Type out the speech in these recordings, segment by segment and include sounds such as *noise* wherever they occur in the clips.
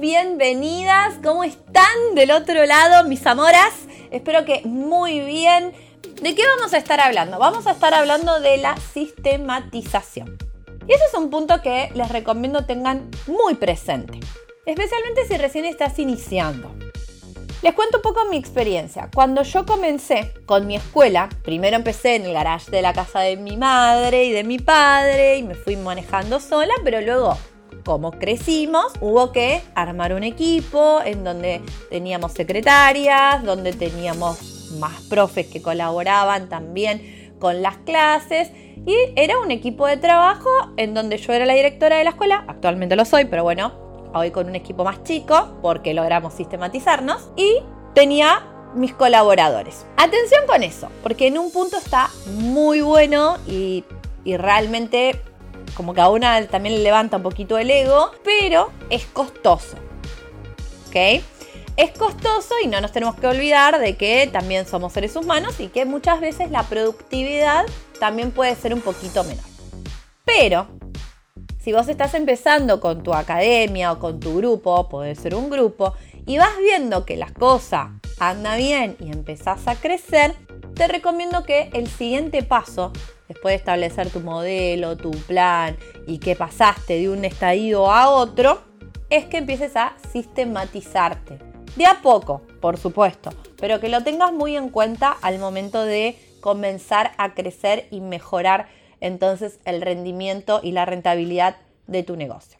bienvenidas. ¿Cómo están del otro lado, mis amoras? Espero que muy bien. ¿De qué vamos a estar hablando? Vamos a estar hablando de la sistematización. Y ese es un punto que les recomiendo tengan muy presente, especialmente si recién estás iniciando. Les cuento un poco mi experiencia. Cuando yo comencé con mi escuela, primero empecé en el garage de la casa de mi madre y de mi padre y me fui manejando sola, pero luego como crecimos, hubo que armar un equipo en donde teníamos secretarias, donde teníamos más profes que colaboraban también con las clases y era un equipo de trabajo en donde yo era la directora de la escuela, actualmente lo soy, pero bueno, hoy con un equipo más chico porque logramos sistematizarnos y tenía mis colaboradores. Atención con eso, porque en un punto está muy bueno y, y realmente como que a una también le levanta un poquito el ego, pero es costoso. ¿Ok? Es costoso y no nos tenemos que olvidar de que también somos seres humanos y que muchas veces la productividad también puede ser un poquito menor. Pero si vos estás empezando con tu academia o con tu grupo, puede ser un grupo, y vas viendo que las cosas anda bien y empezás a crecer, te recomiendo que el siguiente paso después de establecer tu modelo, tu plan y que pasaste de un estadio a otro, es que empieces a sistematizarte. De a poco, por supuesto, pero que lo tengas muy en cuenta al momento de comenzar a crecer y mejorar entonces el rendimiento y la rentabilidad de tu negocio.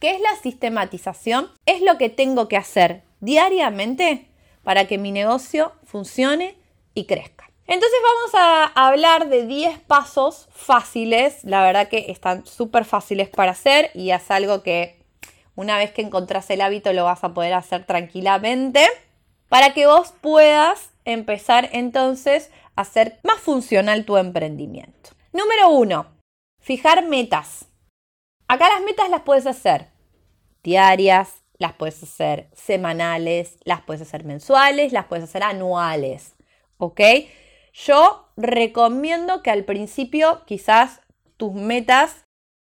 ¿Qué es la sistematización? Es lo que tengo que hacer diariamente para que mi negocio funcione y crezca. Entonces vamos a hablar de 10 pasos fáciles, la verdad que están súper fáciles para hacer y es algo que una vez que encontrás el hábito lo vas a poder hacer tranquilamente para que vos puedas empezar entonces a hacer más funcional tu emprendimiento. Número 1. Fijar metas. Acá las metas las puedes hacer diarias, las puedes hacer semanales, las puedes hacer mensuales, las puedes hacer anuales. ¿Ok? Yo recomiendo que al principio quizás tus metas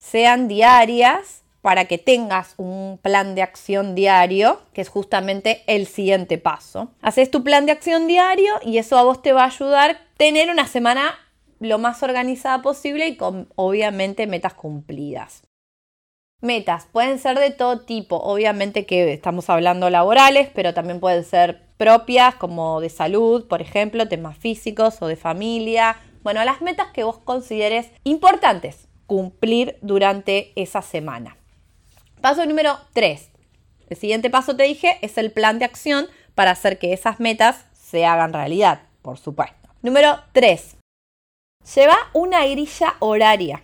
sean diarias para que tengas un plan de acción diario, que es justamente el siguiente paso. Haces tu plan de acción diario y eso a vos te va a ayudar a tener una semana lo más organizada posible y con obviamente metas cumplidas. Metas pueden ser de todo tipo, obviamente que estamos hablando laborales, pero también pueden ser propias como de salud, por ejemplo, temas físicos o de familia. Bueno, las metas que vos consideres importantes cumplir durante esa semana. Paso número 3. El siguiente paso te dije es el plan de acción para hacer que esas metas se hagan realidad, por supuesto. Número 3. Lleva una grilla horaria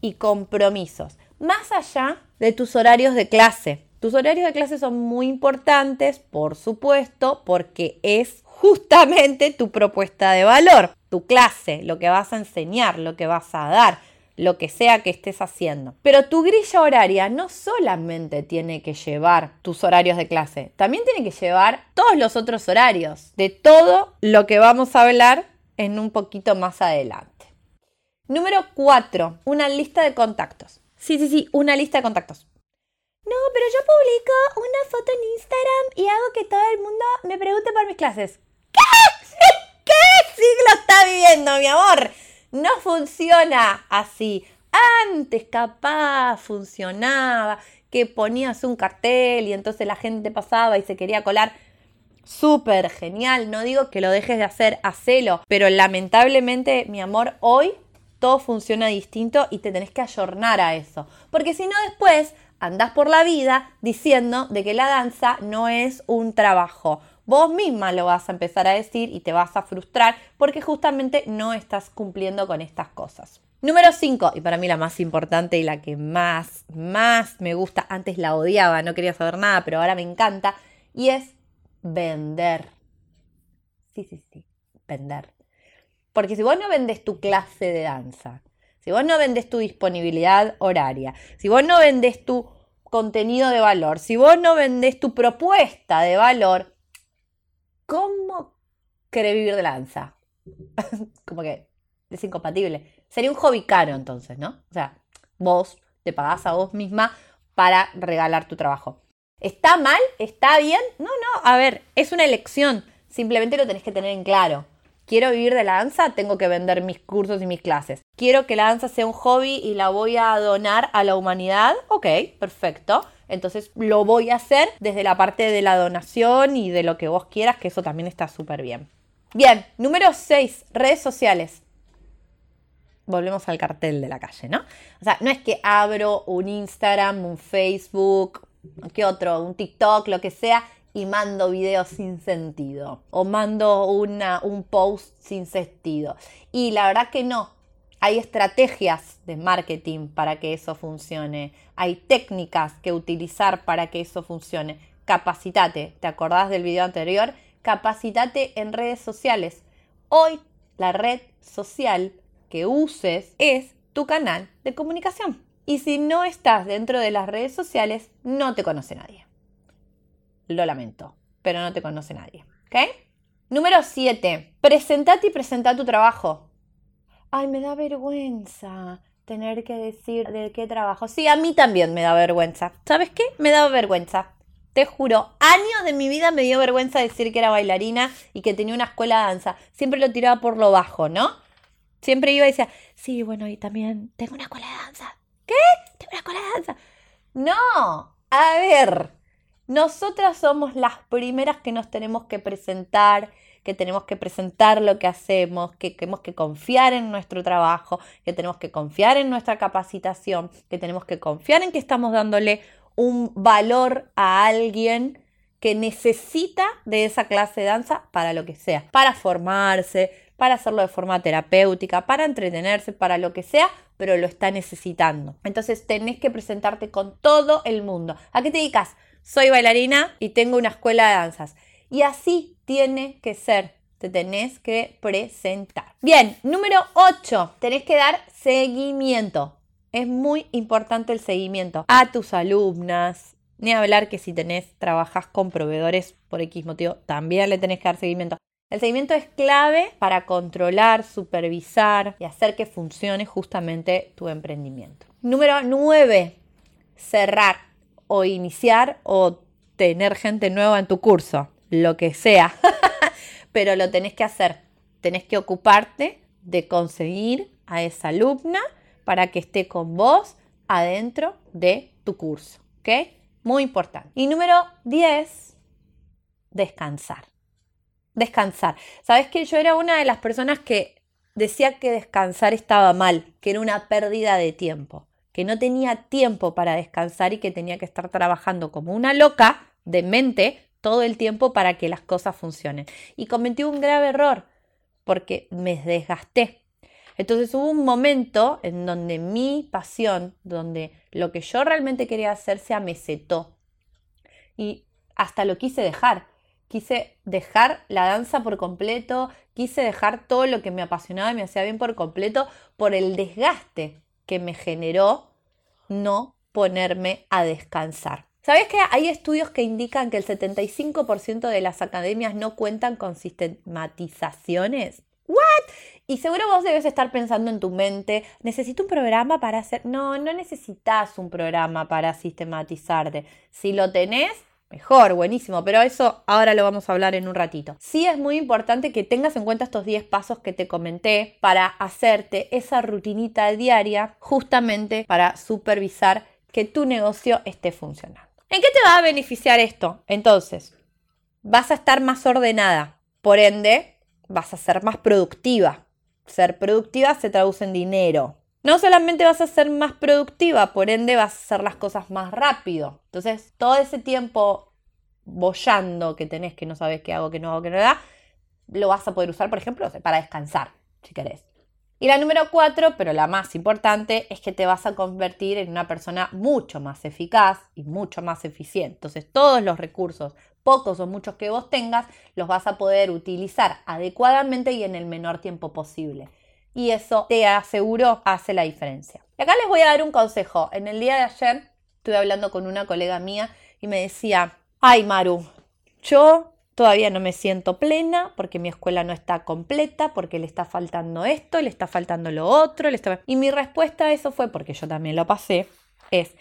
y compromisos más allá de tus horarios de clase. Tus horarios de clase son muy importantes, por supuesto, porque es justamente tu propuesta de valor, tu clase, lo que vas a enseñar, lo que vas a dar, lo que sea que estés haciendo. Pero tu grilla horaria no solamente tiene que llevar tus horarios de clase, también tiene que llevar todos los otros horarios de todo lo que vamos a hablar en un poquito más adelante. Número 4. Una lista de contactos. Sí, sí, sí, una lista de contactos. No, pero yo publico una foto en Instagram y hago que todo el mundo me pregunte por mis clases. ¿Qué? ¿Qué siglo está viviendo, mi amor? No funciona así. Antes capaz funcionaba, que ponías un cartel y entonces la gente pasaba y se quería colar. Súper genial, no digo que lo dejes de hacer, hacelo, pero lamentablemente, mi amor, hoy todo funciona distinto y te tenés que ayornar a eso. Porque si no después andás por la vida diciendo de que la danza no es un trabajo. Vos misma lo vas a empezar a decir y te vas a frustrar porque justamente no estás cumpliendo con estas cosas. Número 5, y para mí la más importante y la que más, más me gusta, antes la odiaba, no quería saber nada, pero ahora me encanta, y es vender. Sí, sí, sí, vender. Porque si vos no vendes tu clase de danza, si vos no vendes tu disponibilidad horaria, si vos no vendes tu contenido de valor, si vos no vendes tu propuesta de valor, ¿cómo querés vivir de la danza? *laughs* Como que es incompatible. Sería un hobby caro entonces, ¿no? O sea, vos te pagás a vos misma para regalar tu trabajo. ¿Está mal? ¿Está bien? No, no, a ver, es una elección. Simplemente lo tenés que tener en claro. Quiero vivir de la danza, tengo que vender mis cursos y mis clases. Quiero que la danza sea un hobby y la voy a donar a la humanidad. Ok, perfecto. Entonces lo voy a hacer desde la parte de la donación y de lo que vos quieras, que eso también está súper bien. Bien, número 6, redes sociales. Volvemos al cartel de la calle, ¿no? O sea, no es que abro un Instagram, un Facebook, ¿qué otro? Un TikTok, lo que sea, y mando videos sin sentido o mando una, un post sin sentido. Y la verdad que no. Hay estrategias de marketing para que eso funcione. Hay técnicas que utilizar para que eso funcione. Capacitate. ¿Te acordás del video anterior? Capacitate en redes sociales. Hoy la red social que uses es tu canal de comunicación. Y si no estás dentro de las redes sociales, no te conoce nadie. Lo lamento, pero no te conoce nadie. ¿Ok? Número 7. Presentate y presenta tu trabajo. Ay, me da vergüenza tener que decir de qué trabajo. Sí, a mí también me da vergüenza. ¿Sabes qué? Me da vergüenza. Te juro, años de mi vida me dio vergüenza decir que era bailarina y que tenía una escuela de danza. Siempre lo tiraba por lo bajo, ¿no? Siempre iba y decía, sí, bueno, y también tengo una escuela de danza. ¿Qué? Tengo una escuela de danza. No, a ver, nosotras somos las primeras que nos tenemos que presentar, que tenemos que presentar lo que hacemos, que tenemos que confiar en nuestro trabajo, que tenemos que confiar en nuestra capacitación, que tenemos que confiar en que estamos dándole un valor a alguien que necesita de esa clase de danza para lo que sea, para formarse, para hacerlo de forma terapéutica, para entretenerse, para lo que sea, pero lo está necesitando. Entonces tenés que presentarte con todo el mundo. ¿A qué te dedicas? Soy bailarina y tengo una escuela de danzas. Y así tiene que ser. Te tenés que presentar. Bien, número 8. Tenés que dar seguimiento. Es muy importante el seguimiento a tus alumnas. Ni hablar que si tenés, trabajas con proveedores por X motivo, también le tenés que dar seguimiento. El seguimiento es clave para controlar, supervisar y hacer que funcione justamente tu emprendimiento. Número 9. Cerrar o iniciar o tener gente nueva en tu curso, lo que sea. *laughs* Pero lo tenés que hacer. Tenés que ocuparte de conseguir a esa alumna para que esté con vos adentro de tu curso. ¿Ok? Muy importante. Y número 10, descansar. Descansar. Sabes que yo era una de las personas que decía que descansar estaba mal, que era una pérdida de tiempo que no tenía tiempo para descansar y que tenía que estar trabajando como una loca de mente todo el tiempo para que las cosas funcionen. Y cometí un grave error porque me desgasté. Entonces hubo un momento en donde mi pasión, donde lo que yo realmente quería hacer se amesetó. Y hasta lo quise dejar. Quise dejar la danza por completo, quise dejar todo lo que me apasionaba y me hacía bien por completo por el desgaste que me generó no ponerme a descansar. ¿Sabes que hay estudios que indican que el 75% de las academias no cuentan con sistematizaciones? ¿What? Y seguro vos debes estar pensando en tu mente, necesito un programa para hacer... No, no necesitas un programa para sistematizarte. Si lo tenés, Mejor, buenísimo, pero eso ahora lo vamos a hablar en un ratito. Sí es muy importante que tengas en cuenta estos 10 pasos que te comenté para hacerte esa rutinita diaria justamente para supervisar que tu negocio esté funcionando. ¿En qué te va a beneficiar esto? Entonces, vas a estar más ordenada, por ende, vas a ser más productiva. Ser productiva se traduce en dinero, no solamente vas a ser más productiva, por ende vas a hacer las cosas más rápido. Entonces, todo ese tiempo bollando que tenés, que no sabes qué hago, qué no hago, qué no da, lo vas a poder usar, por ejemplo, para descansar, si querés. Y la número cuatro, pero la más importante, es que te vas a convertir en una persona mucho más eficaz y mucho más eficiente. Entonces, todos los recursos, pocos o muchos que vos tengas, los vas a poder utilizar adecuadamente y en el menor tiempo posible y eso te aseguro hace la diferencia. Y acá les voy a dar un consejo. En el día de ayer estuve hablando con una colega mía y me decía, ay Maru, yo todavía no me siento plena porque mi escuela no está completa, porque le está faltando esto, le está faltando lo otro. Y mi respuesta a eso fue, porque yo también lo pasé, es,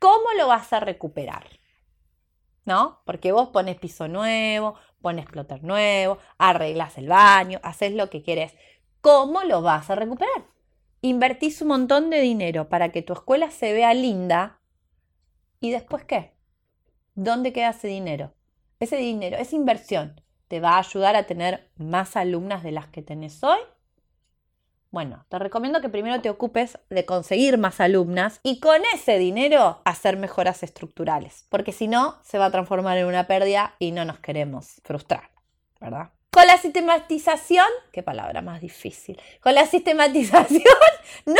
¿cómo lo vas a recuperar? ¿no? Porque vos pones piso nuevo, pones plotter nuevo, arreglas el baño, haces lo que quieres. ¿Cómo lo vas a recuperar? Invertís un montón de dinero para que tu escuela se vea linda y después qué? ¿Dónde queda ese dinero? Ese dinero, esa inversión, ¿te va a ayudar a tener más alumnas de las que tenés hoy? Bueno, te recomiendo que primero te ocupes de conseguir más alumnas y con ese dinero hacer mejoras estructurales, porque si no, se va a transformar en una pérdida y no nos queremos frustrar, ¿verdad? Con la sistematización, qué palabra más difícil, con la sistematización *laughs* no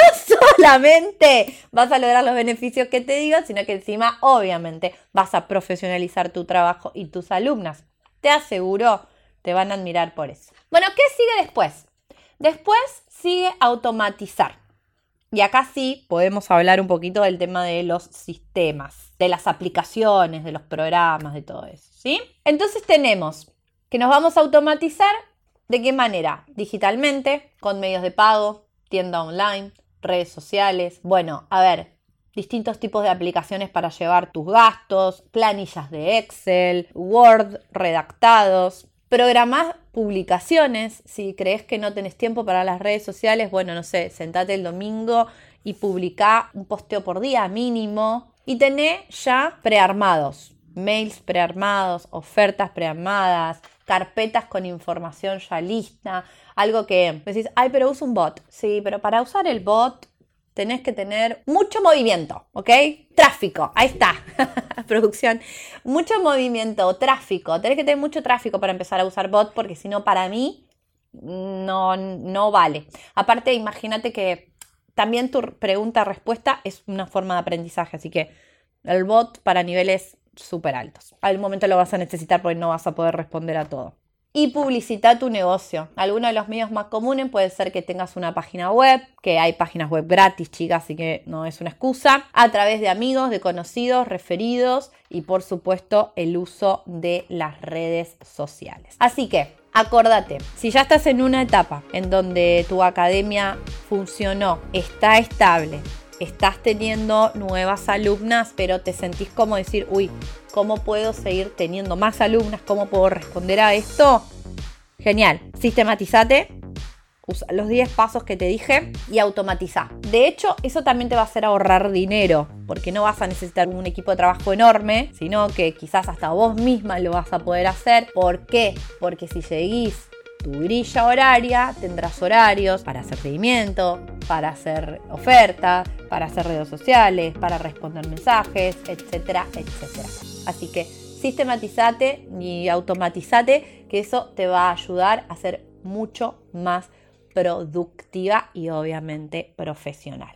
solamente vas a lograr los beneficios que te digo, sino que encima obviamente vas a profesionalizar tu trabajo y tus alumnas. Te aseguro, te van a admirar por eso. Bueno, ¿qué sigue después? Después sigue automatizar. Y acá sí podemos hablar un poquito del tema de los sistemas, de las aplicaciones, de los programas, de todo eso, ¿sí? Entonces tenemos que nos vamos a automatizar de qué manera? Digitalmente, con medios de pago, tienda online, redes sociales. Bueno, a ver, distintos tipos de aplicaciones para llevar tus gastos, planillas de Excel, Word, redactados, Programás publicaciones. Si crees que no tenés tiempo para las redes sociales, bueno, no sé, sentate el domingo y publicá un posteo por día mínimo. Y tenés ya prearmados, mails prearmados, ofertas prearmadas, carpetas con información ya lista. Algo que decís, ay, pero uso un bot. Sí, pero para usar el bot tenés que tener mucho movimiento, ¿ok? Tráfico, ahí está, *laughs* producción. Mucho movimiento, tráfico. Tenés que tener mucho tráfico para empezar a usar bot porque si no, para mí no, no vale. Aparte, imagínate que también tu pregunta-respuesta es una forma de aprendizaje, así que el bot para niveles súper altos. Al momento lo vas a necesitar porque no vas a poder responder a todo y publicita tu negocio. Algunos de los medios más comunes puede ser que tengas una página web, que hay páginas web gratis, chicas, así que no es una excusa, a través de amigos, de conocidos, referidos y por supuesto el uso de las redes sociales. Así que Acordate, si ya estás en una etapa en donde tu academia funcionó, está estable, estás teniendo nuevas alumnas, pero te sentís como decir, uy, ¿cómo puedo seguir teniendo más alumnas? ¿Cómo puedo responder a esto? Genial, sistematizate, usa los 10 pasos que te dije y automatiza. De hecho, eso también te va a hacer ahorrar dinero, porque no vas a necesitar un equipo de trabajo enorme, sino que quizás hasta vos misma lo vas a poder hacer. ¿Por qué? Porque si seguís tu grilla horaria, tendrás horarios para hacer seguimiento, para hacer ofertas, para hacer redes sociales, para responder mensajes, etcétera, etcétera. Así que sistematizate y automatizate, que eso te va a ayudar a ser mucho más productiva y obviamente profesional.